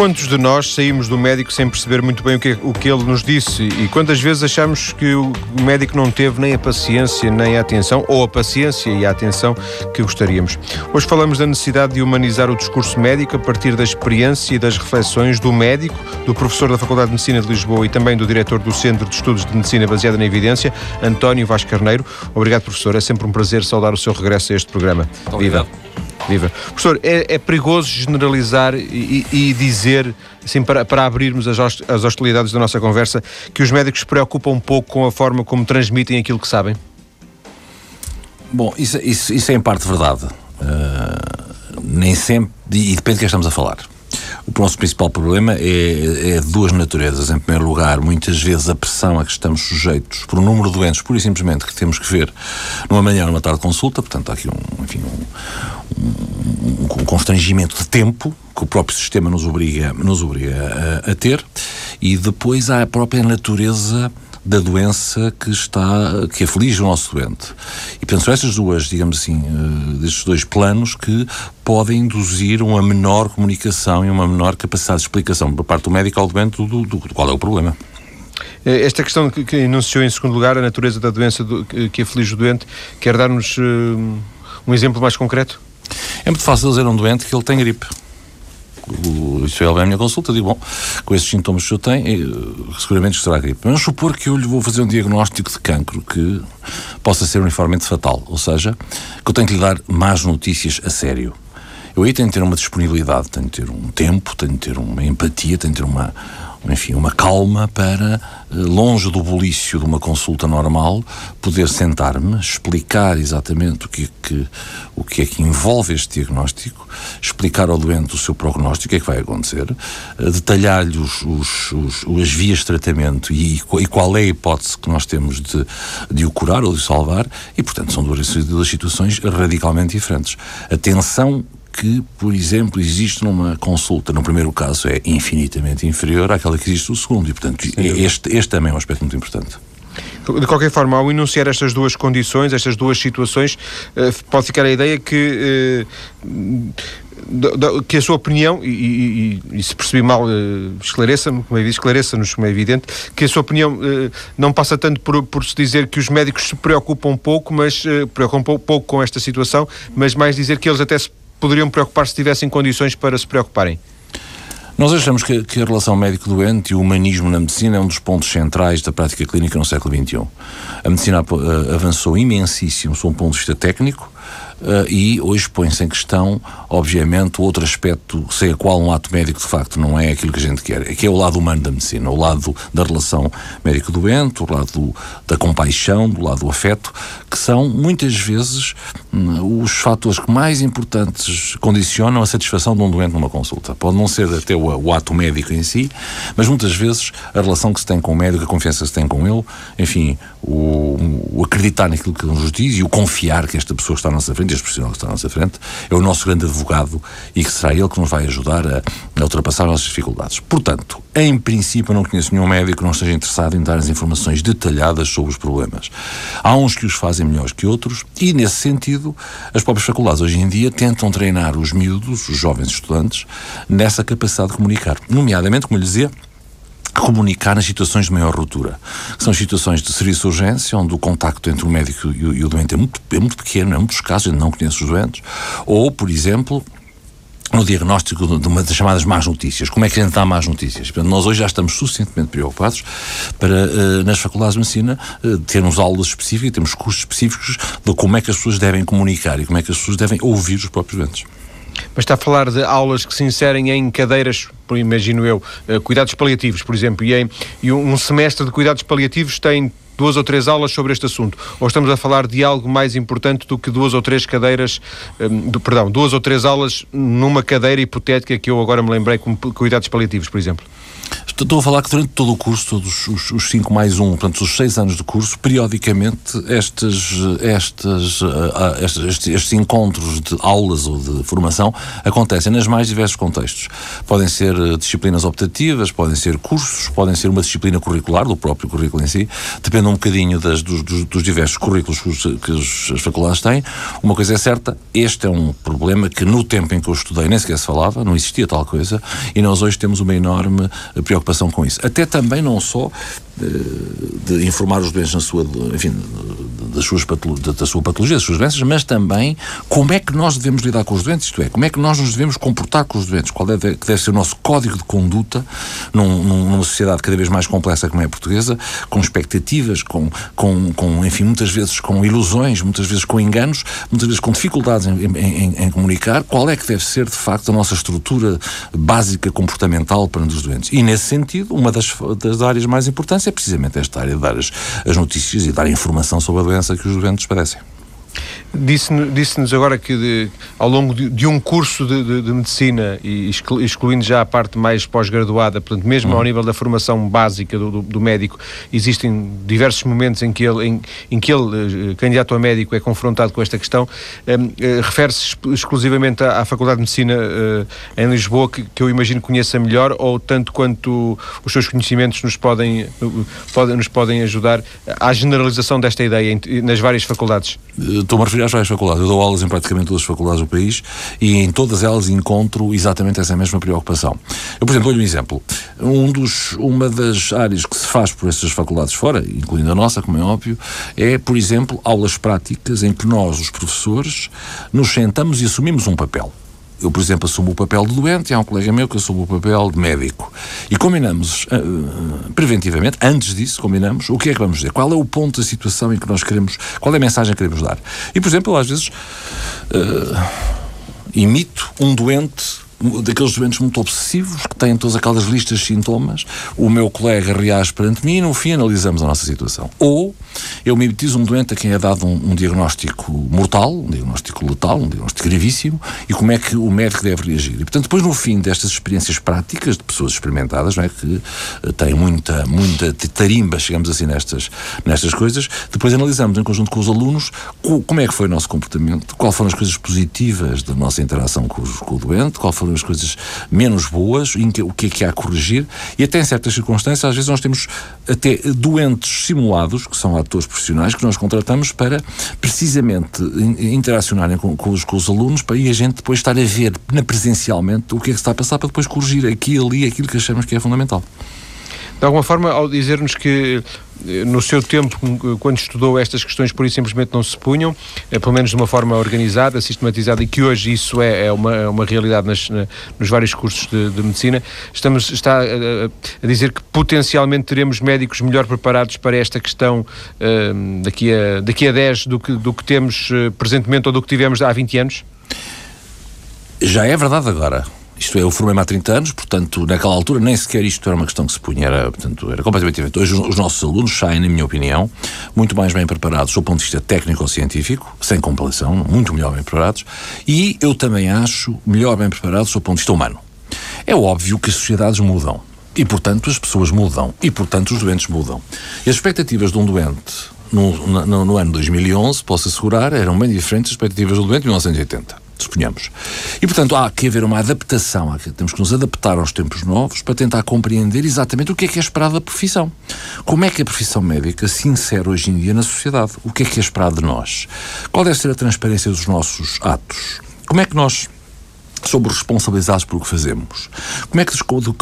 Quantos de nós saímos do médico sem perceber muito bem o que, o que ele nos disse? E quantas vezes achamos que o médico não teve nem a paciência nem a atenção, ou a paciência e a atenção que gostaríamos? Hoje falamos da necessidade de humanizar o discurso médico a partir da experiência e das reflexões do médico, do professor da Faculdade de Medicina de Lisboa e também do diretor do Centro de Estudos de Medicina Baseada na Evidência, António Vaz Carneiro. Obrigado, professor. É sempre um prazer saudar o seu regresso a este programa. Obrigado. Viva. Viva. Professor, é, é perigoso generalizar e, e, dizer, assim, para, para abrirmos as, hostilidades da nossa conversa, que os médicos se preocupam um pouco com a forma como transmitem aquilo que sabem? Bom, isso, isso, isso é em parte verdade. Uh, nem sempre, e depende de que estamos a falar. O nosso principal problema é, é duas naturezas. Em primeiro lugar, muitas vezes a pressão a que estamos sujeitos por um número de doentes, pura e simplesmente, que temos que ver numa manhã ou numa tarde de consulta. Portanto, há aqui um, enfim, um, um, um constrangimento de tempo que o próprio sistema nos obriga, nos obriga a, a ter. E depois há a própria natureza da doença que está que aflige o nosso doente. E penso estas duas, digamos assim, destes dois planos que podem induzir uma menor comunicação e uma menor capacidade de explicação por parte do médico ao doente do, do, do qual é o problema. Eh, esta questão que, que enunciou em segundo lugar, a natureza da doença do, que aflige o doente, quer dar-nos uh, um exemplo mais concreto? É muito fácil dizer a um doente que ele tem gripe isso é a minha consulta, digo, bom, com esses sintomas que eu tenho, seguramente será gripe. Mas supor que eu lhe vou fazer um diagnóstico de cancro que possa ser uniformemente fatal, ou seja, que eu tenho que lhe dar más notícias a sério. Eu aí tenho que ter uma disponibilidade, tenho que ter um tempo, tenho que ter uma empatia, tenho que ter uma, enfim, uma calma para, eh, longe do bulício de uma consulta normal, poder sentar-me, explicar exatamente o que, é que, o que é que envolve este diagnóstico, explicar ao doente o seu prognóstico, o que é que vai acontecer, eh, detalhar-lhe os, os, os, as vias de tratamento e, e, qual é a hipótese que nós temos de, de o curar ou de o salvar, e, portanto, são duas, duas situações radicalmente diferentes. Atenção que, por exemplo, existe numa consulta, no primeiro caso, é infinitamente inferior àquela que existe no segundo. E, portanto, este, este também é um aspecto muito importante. De qualquer forma, ao enunciar estas duas condições, estas duas situações, eh, pode ficar a ideia que eh, que a sua opinião, e, e, e se percebi mal, eh, esclareça-me, como é evidente, esclareça-nos, como é evidente, que a sua opinião não passa tanto por, por se dizer que os médicos se preocupam pouco, mas preocupam pouco com esta situação, mas mais dizer que eles até se poderiam preocupar se tivessem condições para se preocuparem? Nós achamos que, que a relação médico-doente e o humanismo na medicina é um dos pontos centrais da prática clínica no século XXI. A medicina uh, avançou imensíssimo sob um ponto de vista técnico, Uh, e hoje põe-se em questão, obviamente, outro aspecto sem a qual um ato médico de facto não é aquilo que a gente quer, que é o lado humano da medicina, o lado da relação médico-doente, o lado do, da compaixão, do lado do afeto, que são muitas vezes hum, os fatores que mais importantes condicionam a satisfação de um doente numa consulta. Pode não ser até o, o ato médico em si, mas muitas vezes a relação que se tem com o médico, a confiança que se tem com ele, enfim, o, o acreditar naquilo que ele nos diz e o confiar que esta pessoa está à nossa frente profissional que está à nossa frente, é o nosso grande advogado e que será ele que nos vai ajudar a, a ultrapassar as nossas dificuldades. Portanto, em princípio, não conheço nenhum médico que não esteja interessado em dar as informações detalhadas sobre os problemas. Há uns que os fazem melhores que outros e, nesse sentido, as próprias faculdades hoje em dia tentam treinar os miúdos, os jovens estudantes, nessa capacidade de comunicar. Nomeadamente, como lhe dizia, comunicar nas situações de maior ruptura. São situações de serviço de urgência, onde o contacto entre o médico e o, doente é muito, é muito pequeno, em muitos casos, não conhece os doentes. Ou, por exemplo, no diagnóstico de uma das chamadas más notícias. Como é que a gente dá más notícias? Portanto, nós hoje já estamos suficientemente preocupados para, uh, nas faculdades de medicina, uh, termos aulas específicas, temos cursos específicos de como é que as pessoas devem comunicar e como é que as pessoas devem ouvir os próprios doentes. Mas está a falar de aulas que se inserem em cadeiras, imagino eu, uh, cuidados paliativos, por exemplo, e, em, e um semestre de cuidados paliativos tem duas ou três aulas sobre este assunto? Ou estamos a falar de algo mais importante do que duas ou três cadeiras, do, perdão, duas ou três aulas numa cadeira hipotética que eu agora me lembrei como cuidados paliativos, por exemplo? Estou a falar que durante todo o curso, todos os, os cinco mais um, portanto, os seis anos de curso, periodicamente estes, estes, uh, estes, estes, estes, encontros de aulas ou de formação acontecem nos mais diversos contextos. Podem ser uh, disciplinas optativas, podem ser cursos, podem ser uma disciplina curricular, do próprio currículo em si, depende um bocadinho das, dos, dos, dos, diversos currículos que, os, que os, as faculdades têm. Uma coisa é certa, este é um problema que no tempo em que eu estudei nem sequer se falava, não existia tal coisa, e nós hoje temos uma enorme preocupação com isso. Até também não só de informar os doentes na sua, enfim, das suas da sua patologia, das suas doenças, mas também como é que nós devemos lidar com os doentes, isto é, como é que nós nos devemos comportar com os doentes, qual deve, que deve ser o nosso código de conduta num, numa sociedade cada vez mais complexa como é a portuguesa, com expectativas, com, com, com enfim, muitas vezes com ilusões, muitas vezes com enganos, muitas vezes com dificuldades em, em, em comunicar, qual é que deve ser, de facto, a nossa estrutura básica comportamental para os doentes. E, nesse sentido, uma das, das áreas mais importantes é precisamente esta área de dar as, as notícias e dar informação sobre a doença que os doentes padecem. Disse-nos disse agora que de, ao longo de, de um curso de, de, medicina, e excluindo já a parte mais pós-graduada, portanto, mesmo uhum. ao nível da formação básica do, do, do, médico, existem diversos momentos em que ele, em, em que ele, eh, candidato a médico, é confrontado com esta questão. Um, eh, Refere-se exclusivamente à, à, Faculdade de Medicina uh, em Lisboa, que, que, eu imagino conheça melhor, ou tanto quanto os seus conhecimentos nos podem, podem, nos podem ajudar à generalização desta ideia nas várias faculdades? Estou-me a referir às várias faculdades. Eu dou aulas em praticamente todas as faculdades do país e em todas elas encontro exatamente essa mesma preocupação. Eu, por exemplo, dou-lhe um exemplo. Um dos, uma das áreas que se faz por essas faculdades fora, incluindo a nossa, como é óbvio, é, por exemplo, aulas práticas em que nós, os professores, nos sentamos e assumimos um papel. Eu, por exemplo, assumo o papel de doente e há um colega meu que assume o papel de médico. E combinamos, uh, preventivamente, antes disso, combinamos o que é que vamos dizer. Qual é o ponto da situação em que nós queremos, qual é a mensagem que queremos dar. E, por exemplo, às vezes uh, imito um doente daqueles doentes muito obsessivos que têm todas aquelas listas de sintomas, o meu colega reage perante mim e no fim analisamos a nossa situação. Ou eu mimetizo um doente a quem é dado um, um, diagnóstico mortal, um diagnóstico letal, um diagnóstico gravíssimo, e como é que o médico deve reagir. E, portanto, depois, no fim destas experiências práticas de pessoas experimentadas, não é, que uh, têm muita, muita tarimba, chegamos assim, nestas, nestas coisas, depois analisamos em conjunto com os alunos co como é que foi o nosso comportamento, quais foram as coisas positivas da nossa interação com, os, com o doente, quais foram as coisas menos boas, que, o que é que há a corrigir, e até em certas circunstâncias, às vezes nós temos até doentes simulados, que são atores profissionais que nós contratamos para precisamente interacionarem com, com, os, com os alunos para, e a gente depois estar a ver na, presencialmente o que é que está a passar para depois corrigir aqui e ali aquilo que achamos que é fundamental. De alguma forma, ao dizer-nos que no seu tempo, quando estudou estas questões, por isso simplesmente não se punham, é, pelo menos de uma forma organizada, sistematizada, e que hoje isso é, é uma, é uma realidade nas, na, nos vários cursos de, de, medicina, estamos, está a, a, dizer que potencialmente teremos médicos melhor preparados para esta questão uh, daqui, a, daqui a 10 do que, do que temos uh, presentemente ou do que tivemos há 20 anos? Já é verdade agora. Isto é, eu formei-me há 30 anos, portanto, naquela altura nem sequer isto era uma questão que se punha, era, portanto, era completamente diferente. Hoje os nossos alunos saem, na minha opinião, muito mais bem preparados do ponto de vista técnico-científico, sem comparação, muito melhor bem preparados, e eu também acho melhor bem preparados do ponto de vista humano. É óbvio que as sociedades mudam. E, portanto, as pessoas mudam. E, portanto, os doentes mudam. E as expectativas de um doente no, no, no ano 2011, posso assegurar, eram bem diferentes das expectativas do doente em 1980 suponhamos. E, portanto, há que haver uma adaptação, temos que nos adaptar aos tempos novos para tentar compreender exatamente o que é que é esperado da profissão. Como é que a profissão médica se insere hoje em dia na sociedade? O que é que é esperado de nós? Qual deve ser a transparência dos nossos atos? Como é que nós somos responsabilizados por o que fazemos. Como é que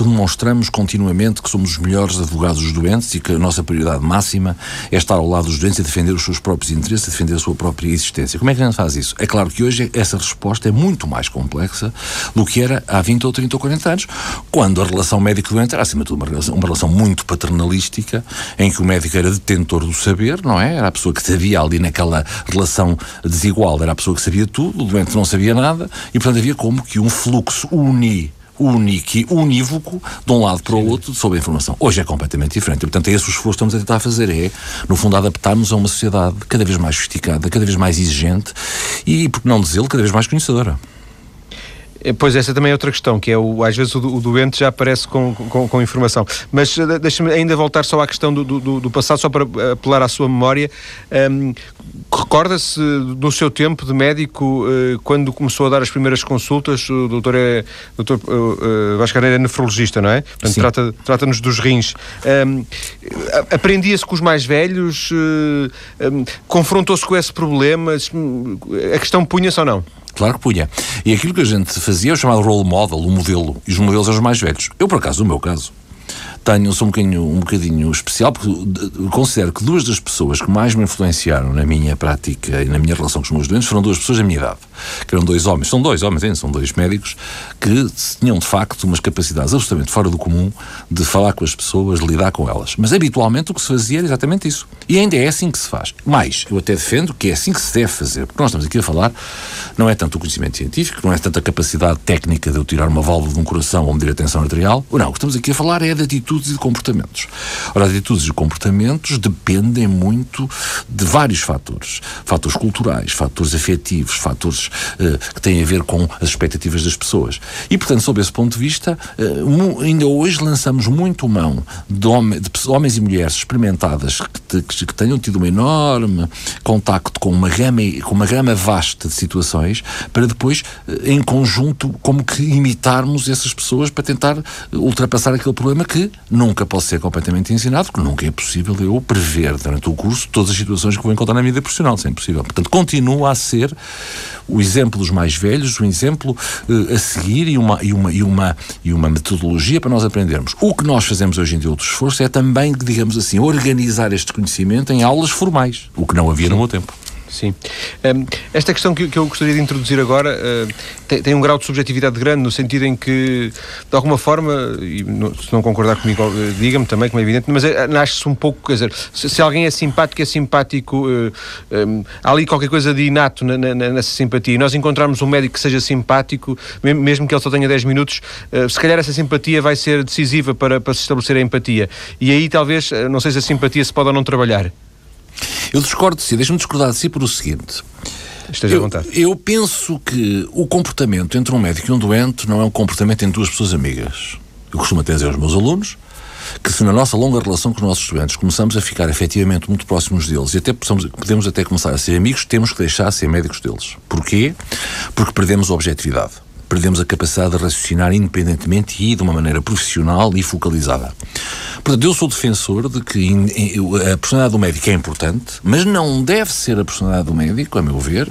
demonstramos continuamente que somos os melhores advogados dos doentes e que a nossa prioridade máxima é estar ao lado dos doentes e defender os seus próprios interesses, defender a sua própria existência? Como é que a gente faz isso? É claro que hoje essa resposta é muito mais complexa do que era há 20 ou 30 ou 40 anos, quando a relação médico-doente era, acima de tudo, uma relação, uma relação muito paternalística, em que o médico era detentor do saber, não é? Era a pessoa que sabia ali naquela relação desigual, era a pessoa que sabia tudo, o doente não sabia nada, e portanto havia como que um fluxo uni único unívoco de um lado para o outro sobre a informação. Hoje é completamente diferente. Portanto, é esse o esforço que estamos a tentar fazer. É, no fundo, adaptarmos a uma sociedade cada vez mais sofisticada, cada vez mais exigente e, por que não dizê-lo, cada vez mais conhecedora. É, pois essa também é outra questão, que é o, às vezes o, o doente já aparece com, com, com informação. Mas uh, deixa-me ainda voltar só à questão do, do, do, passado, só para apelar à sua memória. Um, Recorda-se do seu tempo de médico, uh, quando começou a dar as primeiras consultas, o doutor, é, doutor uh, Vasco é nefrologista, não é? Portanto, trata, trata-nos dos rins. Um, Aprendia-se com os mais velhos? Um, Confrontou-se com esse problema? A questão punha-se ou não? Claro que punha. E aquilo que a gente fazia é o chamado role model, o modelo. E os modelos eram os mais velhos. Eu, por acaso, no meu caso, tenho, sou um bocadinho, um bocadinho especial, porque considero que duas das pessoas que mais me influenciaram na minha prática e na minha relação com os meus doentes foram duas pessoas da minha idade, que eram dois homens, são dois homens ainda, são dois médicos, que tinham de facto umas capacidades absolutamente fora do comum de falar com as pessoas, de lidar com elas. Mas habitualmente o que se fazia era exatamente isso. E ainda é assim que se faz. Mais, eu até defendo que é assim que se deve fazer, porque nós estamos aqui a falar, não é tanto o conhecimento científico, não é tanto a capacidade técnica de eu tirar uma válvula de um coração ou medir a tensão arterial, não, o que estamos aqui a falar é de atitude atitudes e de comportamentos. Ora, atitudes e comportamentos dependem muito de vários fatores. Fatores culturais, fatores afetivos, fatores uh, que têm a ver com as expectativas das pessoas. E, portanto, sob esse ponto de vista, uh, ainda hoje lançamos muito mão de, de homens e mulheres experimentadas que, que, que, tenham tido um enorme contacto com uma, gama, com uma gama vasta de situações para depois, uh, em conjunto, como que imitarmos essas pessoas para tentar ultrapassar aquele problema que nunca posso ser completamente ensinado, porque nunca é possível eu prever durante o curso todas as situações que vou encontrar na vida profissional, isso é impossível. Portanto, continua a ser o exemplo dos mais velhos, um exemplo uh, a seguir e uma, e, uma, e, uma, e uma metodologia para nós aprendermos. O que nós fazemos hoje em dia, outro esforço, é também, digamos assim, organizar este conhecimento em aulas formais, o que não havia Sim. no meu tempo. Sim. Um, esta questão que, eu gostaria de introduzir agora uh, tem, um grau de subjetividade grande, no sentido em que, de alguma forma, e se não concordar comigo, uh, diga-me também, como é evidente, mas uh, nasce-se um pouco, quer dizer, se, alguém é simpático, é simpático, há ali qualquer coisa de inato na, na, nessa simpatia. E nós encontrarmos um médico que seja simpático, mesmo que ele só tenha 10 minutos, se calhar essa simpatia vai ser decisiva para, para se estabelecer a empatia. E aí talvez, não sei se a simpatia se pode ou não trabalhar. Eu discordo de si, deixa-me discordar de si por o seguinte. Esteja eu, à vontade. Eu penso que o comportamento entre um médico e um doente não é um comportamento entre duas pessoas amigas. Eu costumo até dizer aos meus alunos que se na nossa longa relação com os nossos doentes começamos a ficar efetivamente muito próximos deles e até possamos, podemos até começar a ser amigos, temos que deixar de ser médicos deles. Porquê? Porque perdemos a objetividade perdemos a capacidade de raciocinar independentemente e de uma maneira profissional e focalizada. Portanto, eu sou defensor de que a personalidade do médico é importante, mas não deve ser a personalidade do médico, a meu ver,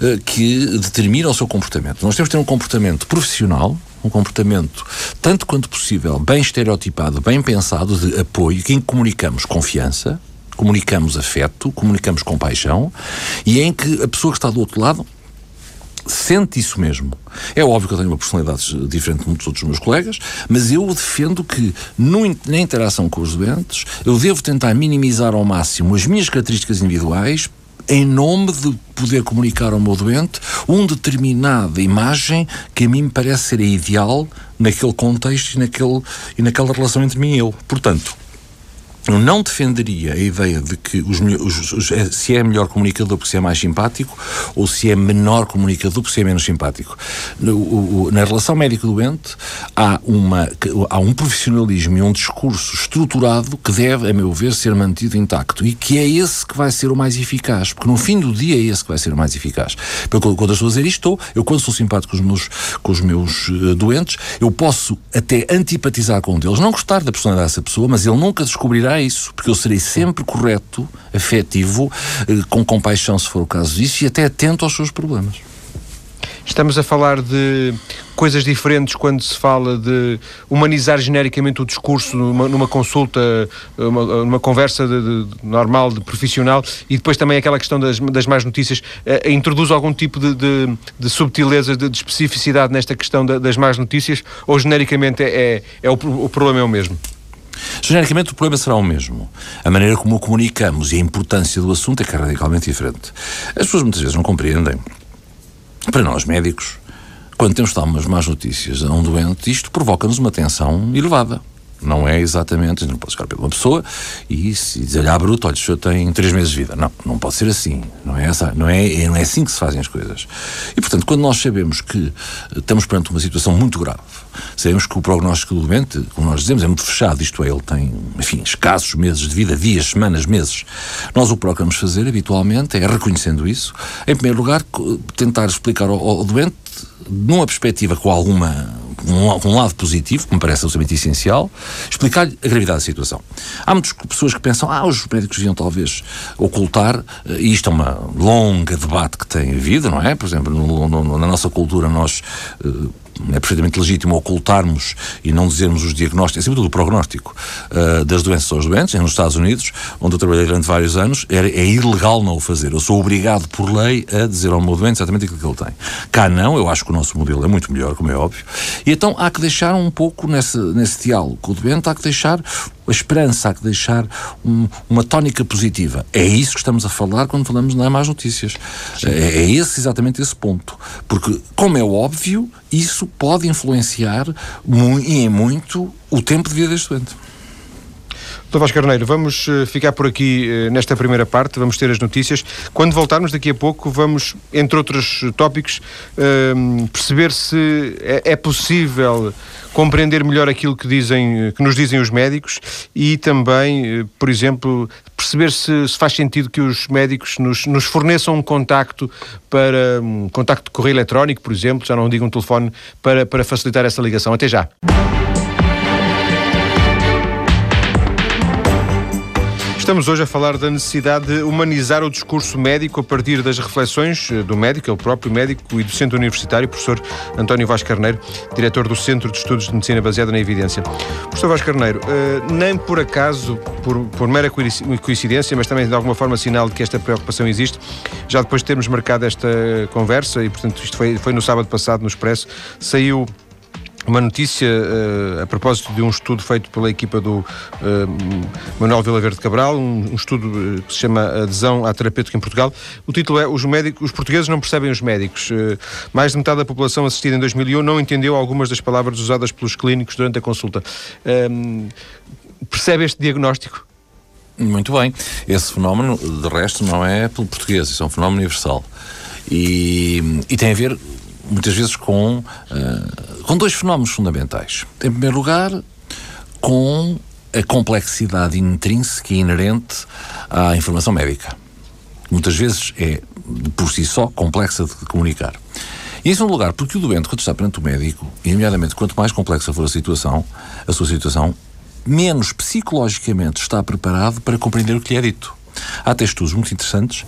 eh, que determina o seu comportamento. Nós temos que ter um comportamento profissional, um comportamento, tanto quanto possível, bem estereotipado, bem pensado, de apoio, em que comunicamos confiança, comunicamos afeto, comunicamos compaixão, e em que a pessoa que está do outro lado sente isso mesmo. É óbvio que eu tenho uma personalidade diferente de muitos outros meus colegas, mas eu defendo que no, na interação com os doentes eu devo tentar minimizar ao máximo as minhas características individuais em nome de poder comunicar ao meu doente uma determinada imagem que a mim me parece ser a ideal naquele contexto e, naquele, e naquela relação entre mim e ele. Portanto, eu não defenderia a ideia de que os, os, os, é, se é melhor comunicador porque se é mais simpático ou se é menor comunicador porque se é menos simpático. No, o, na relação médico-doente há, há um profissionalismo e um discurso estruturado que deve, a meu ver, ser mantido intacto e que é esse que vai ser o mais eficaz, porque no fim do dia é esse que vai ser o mais eficaz. Porque quando eu estou a dizer isto, eu quando sou simpático com os meus, com os meus uh, doentes, eu posso até antipatizar com um deles, não gostar da personalidade dessa pessoa, mas ele nunca descobrirá isso, porque eu serei sempre correto, afetivo, eh, com compaixão se for o caso disso e até atento aos seus problemas. Estamos a falar de coisas diferentes quando se fala de humanizar genericamente o discurso numa, numa consulta, uma, numa conversa de, de, normal, de profissional, e depois também aquela questão das, das más notícias. Uh, introduz algum tipo de, de, de subtileza, de, de, especificidade nesta questão das más notícias, ou genericamente é, é, é o, o problema é o mesmo? Genericamente o problema será o mesmo. A maneira como o comunicamos e a importância do assunto é que é radicalmente diferente. As pessoas muitas vezes não compreendem. Para nós médicos, quando temos de dar umas más notícias a um doente, isto provoca-nos uma tensão elevada. Não é exatamente, não chegar para uma pessoa e se dizer-lhe à bruto, olha, o senhor tem três meses de vida. Não, não pode ser assim. Não é, essa, não, é, não é assim que se fazem as coisas. E, portanto, quando nós sabemos que estamos perante uma situação muito grave, sabemos que o prognóstico do doente, como nós dizemos, é muito fechado, isto é, ele tem, enfim, escassos meses de vida, dias, semanas, meses. Nós o que procuramos fazer, habitualmente, é, reconhecendo isso, em primeiro lugar, tentar explicar ao, ao doente, numa perspectiva com alguma um, um, lado positivo, que me parece absolutamente essencial, explicar-lhe a gravidade da situação. Há muitas pessoas que pensam, ah, os médicos deviam talvez ocultar, e isto é uma longa debate que tem havido, não é? Por exemplo, no, no, na nossa cultura nós uh, é perfeitamente legítimo ocultarmos e não dizermos os diagnósticos, é sobretudo o prognóstico uh, das doenças aos doentes, nos Estados Unidos, onde eu trabalhei durante vários anos, é ilegal não o fazer. Eu sou obrigado por lei a dizer ao meu doente exatamente aquilo que ele tem. Cá não, eu acho que o nosso modelo é muito melhor, como é óbvio, e então há que deixar um pouco nesse, nesse diálogo com o doente, há que deixar a esperança, há que deixar um, uma tónica positiva. É isso que estamos a falar quando falamos é mais notícias. É, é, esse exatamente esse ponto. Porque, como é óbvio, isso pode influenciar muito, e em muito o tempo de vida deste doente. Doutor Vasco Carneiro, vamos eh, ficar por aqui eh, nesta primeira parte, vamos ter as notícias. Quando voltarmos daqui a pouco, vamos, entre outros tópicos, ehm, perceber se é, é possível compreender melhor aquilo que, dizem, que nos dizem os médicos e também, eh, por exemplo, perceber se, se faz sentido que os médicos nos, nos, forneçam um contacto para um contacto de correio eletrónico, por exemplo, já não digo um telefone, para, para facilitar essa ligação. Até já. Estamos hoje a falar da necessidade de humanizar o discurso médico a partir das reflexões eh, do médico, ele próprio médico e docente universitário, professor António Vaz Carneiro, diretor do Centro de Estudos de Medicina Baseada na Evidência. Professor Vaz Carneiro, eh, nem por acaso, por, por mera coincidência, mas também de alguma forma sinal de que esta preocupação existe, já depois de termos marcado esta conversa, e portanto isto foi, foi no sábado passado no Expresso, saiu uma notícia uh, a propósito de um estudo feito pela equipa do uh, Manuel Vila Verde Cabral, um, um estudo uh, que se chama Adesão à Terapêutica em Portugal. O título é Os, médicos, os portugueses não percebem os médicos. mais de metade da população assistida em 2001 não entendeu algumas das palavras usadas pelos clínicos durante a consulta. Ehm, percebe este diagnóstico? Muito bem. Esse fenómeno, de resto, não é pelo português, isso é um fenómeno universal. E, e tem a ver muitas vezes com, uh, com dois fenómenos fundamentais. Em primeiro lugar, com a complexidade intrínseca e inerente à informação médica. Muitas vezes é, por si só, complexa de comunicar. E em segundo lugar, porque o doente, quando está perante o médico, e imediatamente quanto mais complexa for a situação, a sua situação, menos psicologicamente está preparado para compreender o que lhe é dito. Há até estudos muito interessantes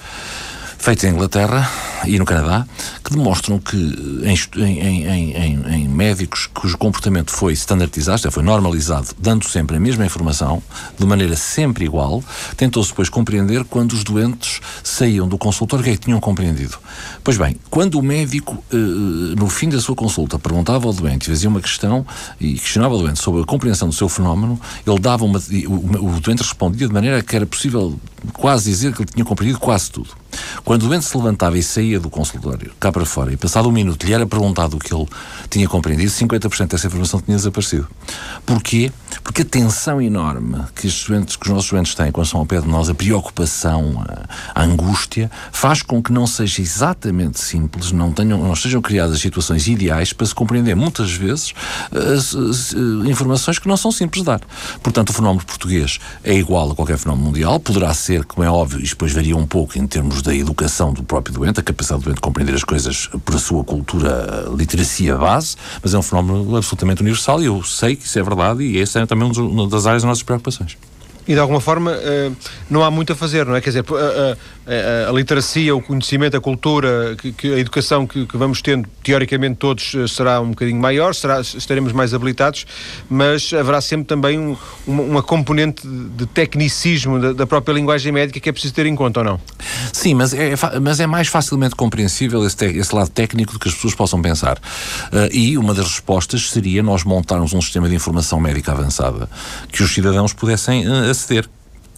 feitos em Inglaterra e no Canadá, que demonstram que em, em, em, em médicos cujo comportamento foi standardizado, foi normalizado, dando sempre a mesma informação, de maneira sempre igual, tentou-se depois compreender quando os doentes saíam do consultório o que é que tinham compreendido. Pois bem, quando o médico, eh, no fim da sua consulta, perguntava ao doente, fazia uma questão e questionava o doente sobre a compreensão do seu fenómeno, ele dava uma. O, o doente respondia de maneira que era possível quase dizer que ele tinha compreendido quase tudo. Quando o doente se levantava e saía do consultório, cá para fora, e passado um minuto lhe era perguntado o que ele tinha compreendido, 50% dessa informação tinha desaparecido. Porquê? Porque a tensão enorme que, os doentes, que os nossos doentes têm quando são ao pé de nós, a preocupação, a, a angústia, faz com que não seja exatamente simples, não, tenham, não sejam criadas situações ideais para se compreender muitas vezes as, as, informações que não são simples de dar. Portanto, o fenómeno português é igual a qualquer fenómeno mundial, poderá ser, como é óbvio, e depois varia um pouco em termos da educação do próprio doente, a capacidade do doente de compreender as coisas por a sua cultura, literacia base, mas é um fenómeno absolutamente universal e eu sei que isso é verdade e essa é também uma das áreas das nossas preocupações. E de alguma forma eh, não há muito a fazer, não é? Quer dizer, a, literacia, o conhecimento, a cultura, que, que a educação que, que, vamos tendo, teoricamente todos, eh, será um bocadinho maior, será, estaremos mais habilitados, mas haverá sempre também um, uma, uma, componente de tecnicismo da, da, própria linguagem médica que é preciso ter em conta, ou não? Sim, mas é, mas é mais facilmente compreensível esse, esse lado técnico do que as pessoas possam pensar. Uh, e uma das respostas seria nós montarmos um sistema de informação médica avançada que os cidadãos pudessem uh, aceder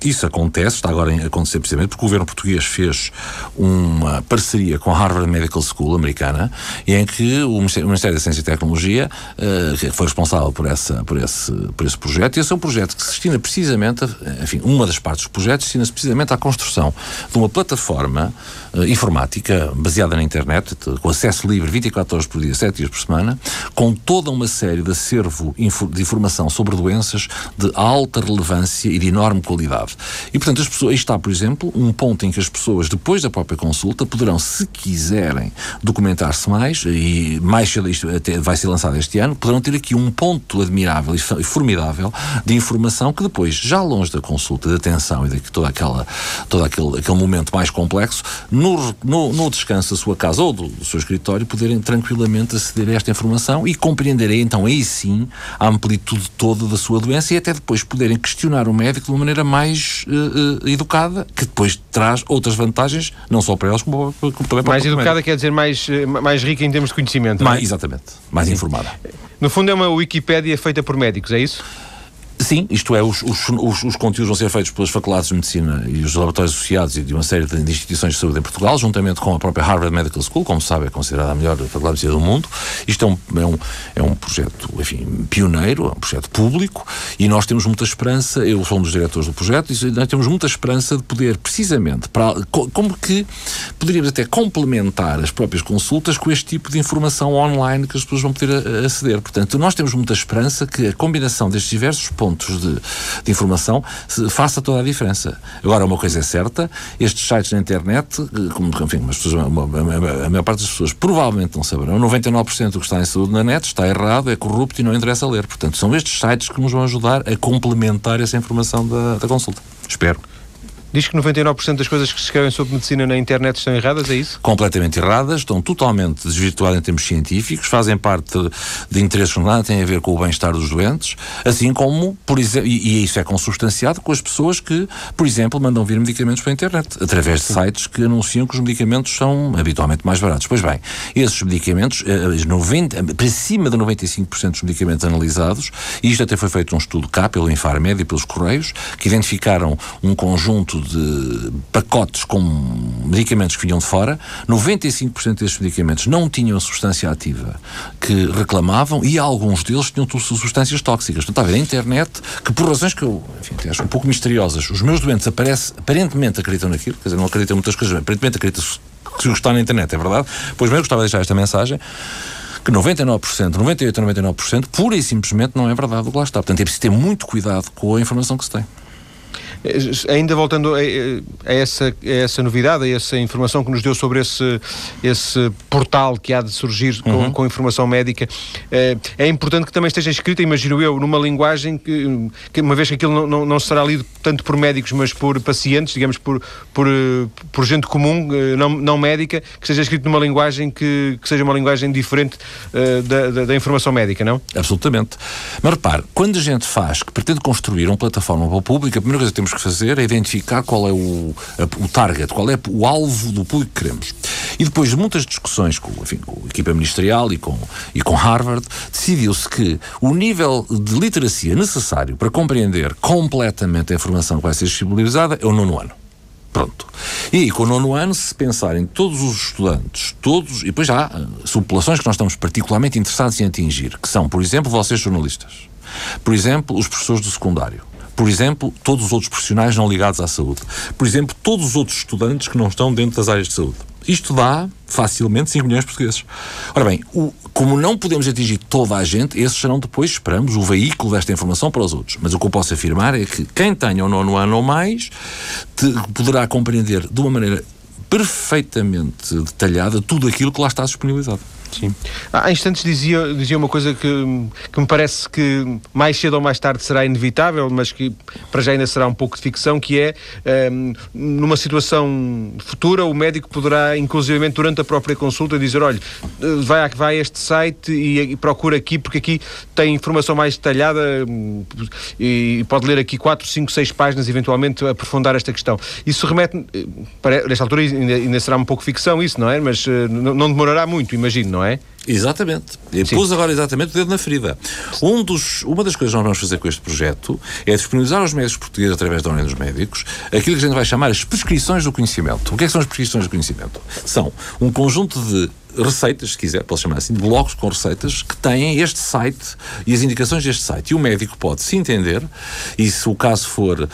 Isso acontece, está agora a acontecer precisamente porque o governo português fez uma parceria com a Harvard Medical School americana, em que o Ministério da Ciência e Tecnologia uh, foi responsável por, essa, por, esse, por esse projeto. E esse é um projeto que se destina precisamente, a, enfim, uma das partes do projeto destina-se precisamente à construção de uma plataforma uh, informática baseada na internet, com acesso livre 24 horas por dia, 7 dias por semana, com toda uma série de acervo de informação sobre doenças de alta relevância e de enorme qualidade. E, portanto, as pessoas, aí está, por exemplo, um ponto em que as pessoas, depois da própria consulta, poderão, se quiserem, documentar-se mais, e mais até vai ser lançado este ano, poderão ter aqui um ponto admirável e formidável de informação que depois, já longe da consulta, da atenção e de toda aquela, todo aquele, aquele momento mais complexo, no, no, no descanso da sua casa ou do, do seu escritório, poderem tranquilamente aceder a esta informação e compreenderem então aí sim a amplitude toda da sua doença e até depois poderem questionar o médico de uma maneira mais mais uh, educada, que depois traz outras vantagens, não só para elas, como, como também para Mais educada quer dizer mais, eh, mais rica em termos de conhecimento. Mais, é? Exatamente, mais Sim. informada. No fundo, é uma Wikipédia feita por médicos, é isso? Sim, isto é, os, os, os, os, conteúdos vão ser feitos pelas faculdades de medicina e os laboratórios associados e de uma série de instituições de saúde em Portugal, juntamente com a própria Harvard Medical School, como sabe, é considerada a melhor faculdade de medicina do mundo. Isto é um, é um, é um projeto, enfim, pioneiro, é um projeto público e nós temos muita esperança, eu sou um dos diretores do projeto, e nós temos muita esperança de poder, precisamente, para, como que poderíamos até complementar as próprias consultas com este tipo de informação online que as pessoas vão poder aceder. Portanto, nós temos muita esperança que a combinação destes diversos pontos pontos de, de informação faça toda a diferença. Agora, uma coisa é certa, estes sites na internet, eh, como, enfim, as pessoas, uma, a, a maior parte das pessoas provavelmente não saberão, 99% do que está em saúde na net está errado, é corrupto e não interessa ler. Portanto, são estes sites que nos vão ajudar a complementar essa informação da, da consulta. Espero. Diz que 99% das coisas que se escrevem sobre medicina na internet estão erradas, é isso? Completamente erradas, estão totalmente desvirtuadas em termos científicos, fazem parte de interesses que nada têm a ver com o bem-estar dos doentes, assim como, por exemplo, e, e, isso é consubstanciado com as pessoas que, por exemplo, mandam vir medicamentos para a internet, através de sites que anunciam que os medicamentos são habitualmente mais baratos. Pois bem, esses medicamentos, 90, eh, para cima de 95% dos medicamentos analisados, e isto até foi feito um estudo cá pelo Infarmed e pelos Correios, que identificaram um conjunto de pacotes com medicamentos que vinham de fora, 95% desses medicamentos não tinham a substância ativa que reclamavam e alguns deles tinham substâncias tóxicas. Portanto, está a ver, a internet, que por razões que eu enfim, acho um pouco misteriosas, os meus doentes aparece, aparentemente acreditam naquilo, quer dizer, não acreditam em muitas coisas, aparentemente acreditam que o está na internet é verdade. Pois bem, eu gostava de deixar esta mensagem que 99%, 98% a 99%, pura e simplesmente não é verdade o que lá está. Portanto, é preciso ter muito cuidado com a informação que se tem. Eh, ainda voltando a, a, essa, a essa novidade, a essa informação que nos deu sobre esse, esse portal que há de surgir com, uhum. com informação médica, é, é, importante que também esteja escrita, imagino eu, numa linguagem que, que uma vez que aquilo não, não, não, será lido tanto por médicos, mas por pacientes, digamos, por, por, por gente comum, eh, não, não médica, que esteja escrito numa linguagem que, que seja uma linguagem diferente uh, da, da, da, informação médica, não? Absolutamente. Mas repare, quando a gente faz, que pretende construir uma plataforma pública, a primeira coisa que temos temos que fazer é identificar qual é o, a, o target, qual é o alvo do público que queremos. E depois de muitas discussões com, enfim, com a equipa ministerial e com, e com Harvard, decidiu-se que o nível de literacia necessário para compreender completamente a informação que vai ser disponibilizada é o nono ano. Pronto. E com o nono ano, se pensar em todos os estudantes, todos, e depois há uh, subpopulações que nós estamos particularmente interessados em atingir, que são, por exemplo, vocês jornalistas, por exemplo, os professores do secundário, por exemplo, todos os outros profissionais não ligados à saúde. Por exemplo, todos os outros estudantes que não estão dentro das áreas de saúde. Isto dá facilmente 5 milhões de portugueses. Ora bem, o, como não podemos atingir toda a gente, esses serão depois, esperamos, o veículo desta informação para os outros. Mas o que eu posso afirmar é que quem tenha o nono ano ou mais te, poderá compreender de uma maneira perfeitamente detalhada tudo aquilo que lá está disponibilizado. Sim. Há instantes dizia, dizia uma coisa que, que me parece que mais cedo ou mais tarde será inevitável, mas que para já ainda será um pouco de ficção, que é um, numa situação futura o médico poderá, inclusivamente durante a própria consulta, dizer, olha, vai, vai a este site e, e procura aqui, porque aqui tem informação mais detalhada hum, e pode ler aqui 4, 5, 6 páginas, eventualmente aprofundar esta questão. Isso remete, para, nesta altura ainda, ainda será um pouco ficção isso, não é? Mas uh, não, não demorará muito, imagino, não é? Exatamente. E pus agora exatamente o dedo na ferida. Um dos, uma das coisas que nós vamos fazer com este projeto é disponibilizar aos médicos portugueses, através da Ordem dos Médicos, aquilo que a gente vai chamar as prescrições do conhecimento. O que é que são as prescrições do conhecimento? São um conjunto de receitas, se quiser, posso chamar assim, blocos com receitas que têm este site e as indicações deste site. E o médico pode se entender, e se o caso for, uh,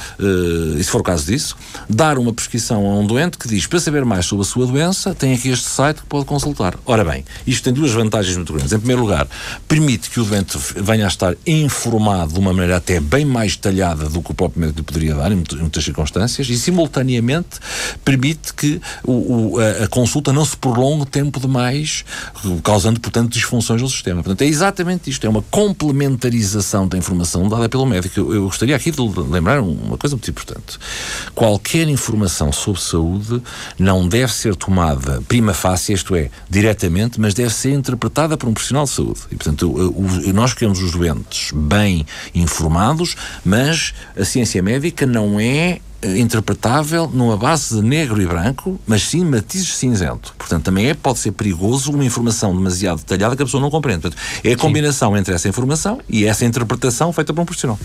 se for o caso disso, dar uma prescrição a um doente que diz para saber mais sobre a sua doença, tem aqui este site que pode consultar. Ora bem, isto tem duas vantagens muito grandes. Em primeiro lugar, permite que o doente venha a estar informado de uma maneira até bem mais detalhada do que o próprio médico poderia dar, em muitas circunstâncias, e simultaneamente permite que o, o, a, a consulta não se prolongue tempo demais mais, causando, portanto, disfunções no sistema. Portanto, é exatamente isto, é uma complementarização da informação dada pelo médico. Eu, eu gostaria aqui de lembrar uma coisa muito importante. Qualquer informação sobre saúde não deve ser tomada prima facie, isto é, diretamente, mas deve ser interpretada por um profissional de saúde. E, portanto, o, o, nós queremos os doentes bem informados, mas a ciência médica não é interpretável numa base de negro e branco, mas sim matizes cinzento. Portanto, também é, pode ser perigoso uma informação demasiado detalhada que a pessoa não compreende. Portanto, é a combinação sim. entre essa informação e essa interpretação feita por um profissional.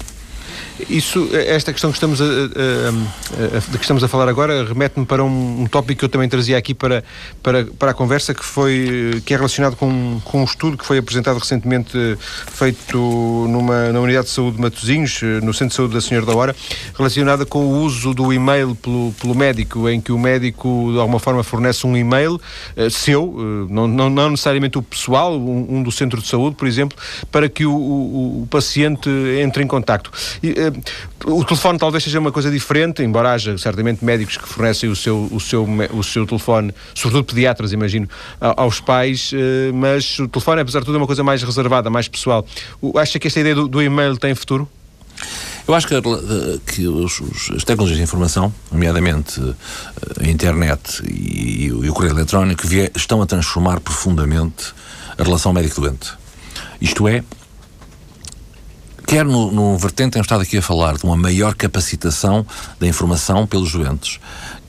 Isso, esta questão que estamos a, a, a, que estamos a falar agora remete-me para um, um tópico que eu também trazia aqui para, para, para a conversa, que foi que é relacionado com, com um estudo que foi apresentado recentemente, feito numa, na Unidade de Saúde de Matosinhos, no Centro de Saúde da Senhora da Hora, relacionada com o uso do e-mail pelo, pelo médico, em que o médico de alguma forma fornece um e-mail uh, seu, não, não, não, necessariamente o pessoal, um, um, do centro de saúde, por exemplo, para que o, o, o paciente entre em contacto. E, o telefone talvez seja uma coisa diferente, embora haja certamente médicos que fornecem o seu, o seu, o seu telefone, sobretudo pediatras, imagino, aos pais, eh, mas o telefone, apesar de tudo, é uma coisa mais reservada, mais pessoal. Acha que esta ideia do, do e-mail tem futuro? Eu acho que, eh, que os, os, as tecnologias de informação, nomeadamente eh, a internet e, e o correio eletrónico, estão a transformar profundamente a relação médico-doente. Isto é, quer no, no vertente, temos estado aqui a falar de uma maior capacitação da informação pelos doentes,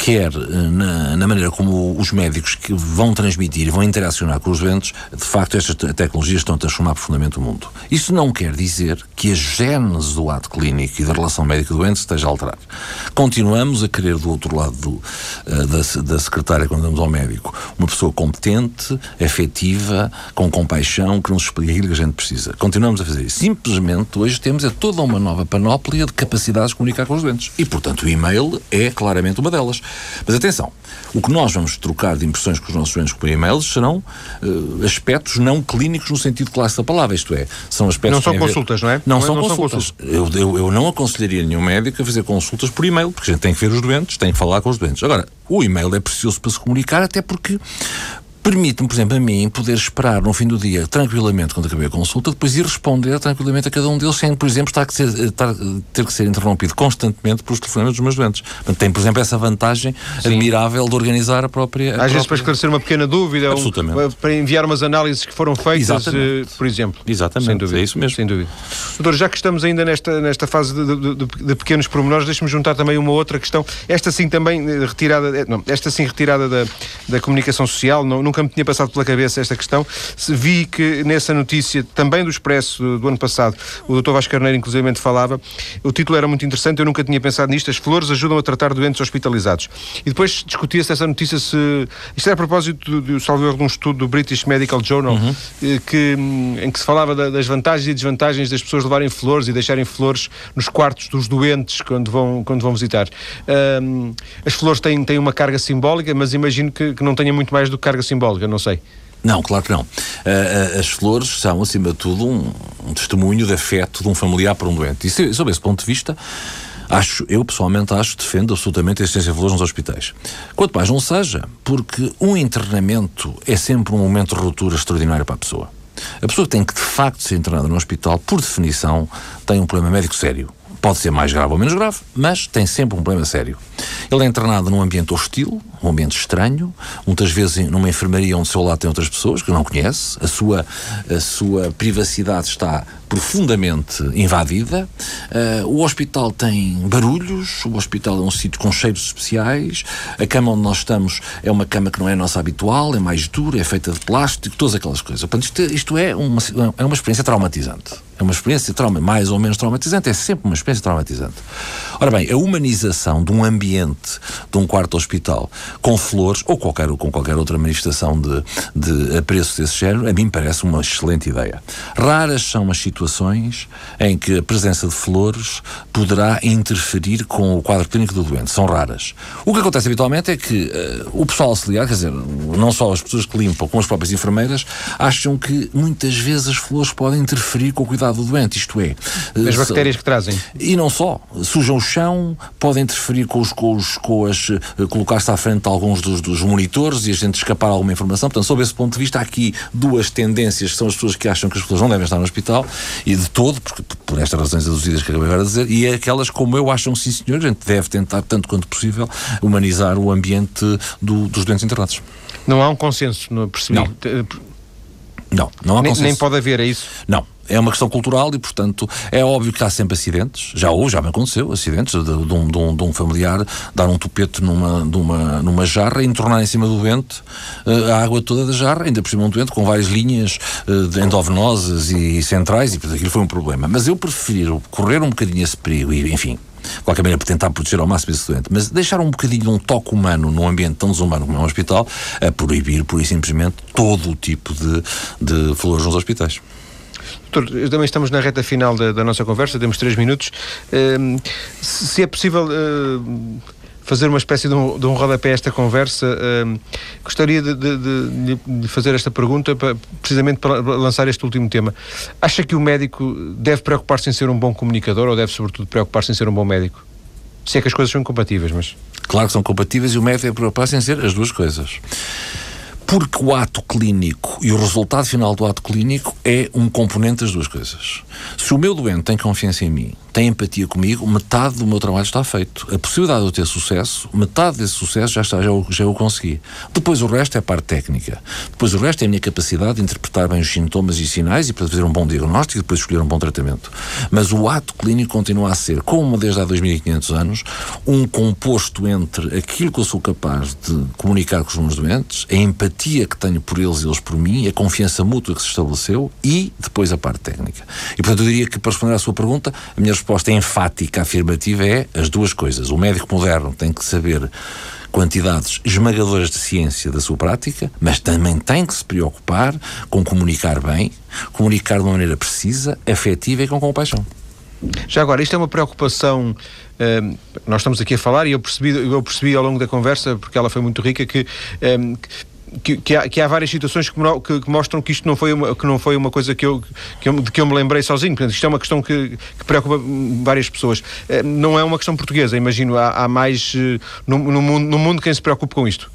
quer eh, na, na, maneira como os médicos que vão transmitir vão interacionar com os doentes, de facto estas tecnologias estão a transformar profundamente o mundo. Isso não quer dizer que a gênese do ato clínico e da relação médico-doente esteja a alterar. Continuamos a querer do outro lado do, uh, da, da secretária, quando vamos ao médico, uma pessoa competente, afetiva, com compaixão, que nos explique aquilo que a gente precisa. Continuamos a fazer isso. Simplesmente hoje temos é toda uma nova panóplia de capacidades de comunicar com os doentes. E, portanto, o e-mail é claramente uma delas. Mas atenção, o que nós vamos trocar de impressões com os nossos doentes por e-mails serão uh, aspectos não clínicos no sentido clássico da palavra, isto é, são aspectos... Não são consultas, ver... não é? Não, não, é, são, não consultas. são, consultas. Eu, eu, eu não aconselharia nenhum médico a fazer consultas por e-mail, porque a gente tem que ver os doentes, tem que falar com os doentes. Agora, o e-mail é precioso para se comunicar, até porque permite-me, por exemplo, a mim poder esperar no fim do dia tranquilamente, quando acabei a consulta, depois ir responder tranquilamente a cada um deles, sem, por exemplo, estar que ser, estar, ter que ser interrompido constantemente pelos telefonemas dos meus doentes. Portanto, tem, por exemplo, essa vantagem Sim. admirável de organizar a própria. A Às própria... vezes para esclarecer uma pequena dúvida, um, para enviar umas análises que foram feitas, uh, por exemplo. Exatamente, sem dúvida. é isso mesmo. Sem dúvida. Doutor, já que estamos ainda nesta, nesta fase de, de, de, de pequenos pormenores, deixe-me juntar também uma outra questão. Esta sim também eh, retirada, eh, não, esta sim retirada da, da comunicação social, não, nunca me tinha passado pela cabeça esta questão. Vi que nessa notícia, também do Expresso do ano passado, o Dr. Vasco Carneiro inclusive falava, o título era muito interessante, eu nunca tinha pensado nisto, as flores ajudam a tratar doentes hospitalizados. E depois discutia-se essa notícia se... Isto era a propósito, do, salvo de um estudo do British Medical Journal, uhum. Eh, que, hum, em que se falava das vantagens e desvantagens das pessoas levarem flores e deixarem flores nos quartos dos doentes quando vão, quando vão visitar. Um, as flores têm, têm uma carga simbólica, mas imagino que, que não tenha muito mais do que carga simbólica, não sei. Não, claro que não. Uh, as flores são, acima de tudo, um, um, testemunho de afeto de um familiar para um doente. E sob esse ponto de vista, acho, eu pessoalmente acho, defendo absolutamente a existência de flores nos hospitais. Quanto mais não seja, porque um internamento é sempre um momento de ruptura extraordinário para a pessoa. A pessoa que tem que de facto ser internada no hospital, por definição, tem um problema médico sério. Pode ser mais grave ou menos grave, mas tem sempre um problema sério. Ele é internado num ambiente hostil, um ambiente estranho, muitas vezes numa enfermaria onde ao seu lado tem outras pessoas que não conhece, a sua, a sua privacidade está profundamente invadida. Uh, o hospital tem barulhos, o hospital é um sítio com cheiros especiais, a cama onde nós estamos é uma cama que não é a nossa habitual, é mais dura, é feita de plástico, todas aquelas coisas. Portanto, isto, isto é, uma, é uma experiência traumatizante. É uma experiência trauma, mais ou menos traumatizante, é sempre uma experiência traumatizante. Ora bem, a humanização de um ambiente, de um quarto hospital, com flores, ou qualquer, com qualquer outra manifestação de, de apreço desse género, a mim parece uma excelente ideia. Raras são as situações em que a presença de flores poderá interferir com o quadro clínico do doente. São raras. O que acontece habitualmente é que uh, o pessoal auxiliar, quer dizer, não só as pessoas que limpam, como as próprias enfermeiras, acham que muitas vezes as flores podem interferir com o cuidado do doente, isto é. As bactérias que trazem. E não só. Sujam o chão, podem interferir com os, com os com as, eh, colocar-se à frente de alguns dos, dos monitores e a gente escapar alguma informação. Portanto, sob esse ponto de vista, há aqui duas tendências, que são as pessoas que acham que as pessoas não devem estar no hospital, e de todo, porque, por estas razões aduzidas que acabei agora de dizer, e é aquelas como eu acham, sim senhor, a gente deve tentar, tanto quanto possível, humanizar o ambiente do, dos doentes internados. Não há um consenso, não percebi. Não. Não, não há nem, consenso. Nem pode haver, é isso? Não é uma questão cultural e, portanto, é óbvio que há sempre acidentes. Já houve, já me aconteceu, acidentes de, de, um, de, um, de um, familiar dar um tupete numa, numa, numa jarra e entornar em cima do doente uh, a água toda da jarra, ainda por cima um doente com várias linhas uh, endovenosas e centrais, e portanto aquilo foi um problema. Mas eu prefiro correr um bocadinho esse perigo e, enfim, de qualquer maneira, tentar proteger ao máximo esse doente, mas deixar um bocadinho um toque humano num ambiente tão desumano como é um hospital, a proibir, pura e simplesmente, todo o tipo de, de flores nos hospitais. Doutor, também estamos na reta final da, da nossa conversa, temos três minutos. Uh, se é possível uh, fazer uma espécie de um, de um rodapé a esta conversa, uh, gostaria de, de, de, fazer esta pergunta para, precisamente para lançar este último tema. Acha que o médico deve preocupar-se em ser um bom comunicador ou deve, sobretudo, preocupar-se em ser um bom médico? Se é que as coisas são compatíveis, mas. Claro que são compatíveis e o médico deve preocupar-se em ser as duas coisas. Porque o ato clínico e o resultado final do ato clínico é um componente das duas coisas. Se o meu doente tem confiança em mim, tem empatia comigo, metade do meu trabalho está feito. A possibilidade de eu ter sucesso, metade desse sucesso já está, já, já o consegui. Depois o resto é a parte técnica. Depois o resto é a minha capacidade de interpretar bem os sintomas e sinais e para fazer um bom diagnóstico e depois escolher um bom tratamento. Mas o ato clínico continua a ser, como desde há 2500 anos, um composto entre aquilo que eu sou capaz de comunicar com os meus doentes, a empatia que tenho por eles e eles por mim, a confiança mútua que se estabeleceu e depois a parte técnica. E portanto eu diria que para responder à sua pergunta, a minha resposta enfática, afirmativa é as duas coisas. O médico moderno tem que saber quantidades esmagadoras de ciência da sua prática, mas também tem que se preocupar com comunicar bem, comunicar de uma maneira precisa, afetiva e com compaixão. Já agora, isto é uma preocupação. Uh, nós estamos aqui a falar e eu percebi, eu percebi ao longo da conversa, porque ela foi muito rica, que, um, que, que, há, que, há, várias situações que, que, que, mostram que isto não foi uma, que não foi uma coisa que eu, que eu, de que eu me lembrei sozinho. Portanto, isto é uma questão que, preocupa várias pessoas. Eh, não é uma questão portuguesa, imagino. Há, há mais eh, no, no, mundo, no mundo quem se preocupa com isto.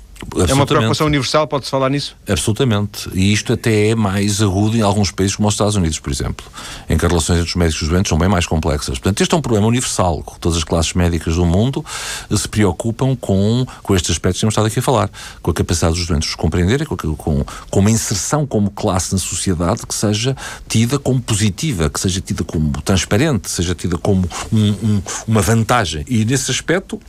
É uma preocupação universal, pode-se falar nisso? Absolutamente. E isto até é mais agudo em alguns países como os Estados Unidos, por exemplo, em que as relações entre os médicos e os doentes são bem mais complexas. Portanto, este é um problema universal. Todas as classes médicas do mundo se preocupam com, com estes aspectos que temos estado aqui a falar. Com a capacidade dos doentes os compreenderem, com, com, com uma inserção como classe na sociedade que seja tida como positiva, que seja tida como transparente, seja tida como um, um, uma vantagem. E nesse aspecto,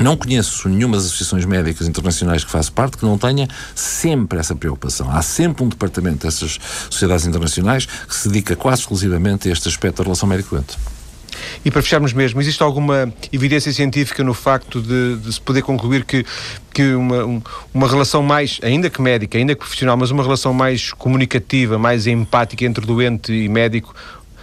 não conheço nenhuma das associações médicas internacionais que faço parte que não tenha sempre essa preocupação. Há sempre um departamento dessas sociedades internacionais que se dedica quase exclusivamente a este aspecto da relação médico-doente. E para fecharmos mesmo, existe alguma evidência científica no facto de, de se poder concluir que, que uma, um, uma relação mais, ainda que médica, ainda que profissional, mas uma relação mais comunicativa, mais empática entre doente e médico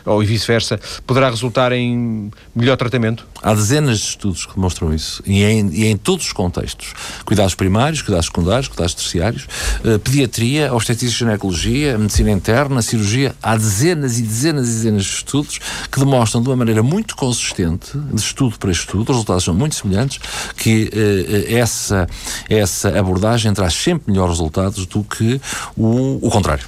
ou vice-versa, poderá resultar em melhor tratamento? Há dezenas de estudos que demonstram isso, e em, e em todos os contextos. Cuidados primários, cuidados secundários, cuidados terciários, uh, pediatria, obstetrícia e ginecologia, medicina interna, cirurgia. Há dezenas e dezenas e dezenas de estudos que demonstram de uma maneira muito consistente, de estudo para estudo, os resultados são muito semelhantes, que uh, essa, essa abordagem traz sempre melhores resultados do que o, o contrário.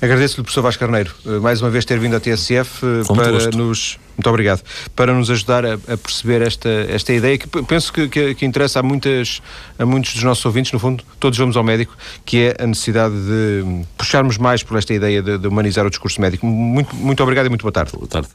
Agradeço-lhe, professor Vasco Carneiro, eh, mais uma vez ter vindo à TSF Com para gosto. nos. Muito obrigado. Para nos ajudar a, a perceber esta, esta ideia que penso que, que, que, interessa a, muitas, a muitos dos nossos ouvintes, no fundo, todos vamos ao médico, que é a necessidade de puxarmos mais por esta ideia de, de humanizar o discurso médico. Muito, muito obrigado e muito boa tarde. Boa tarde.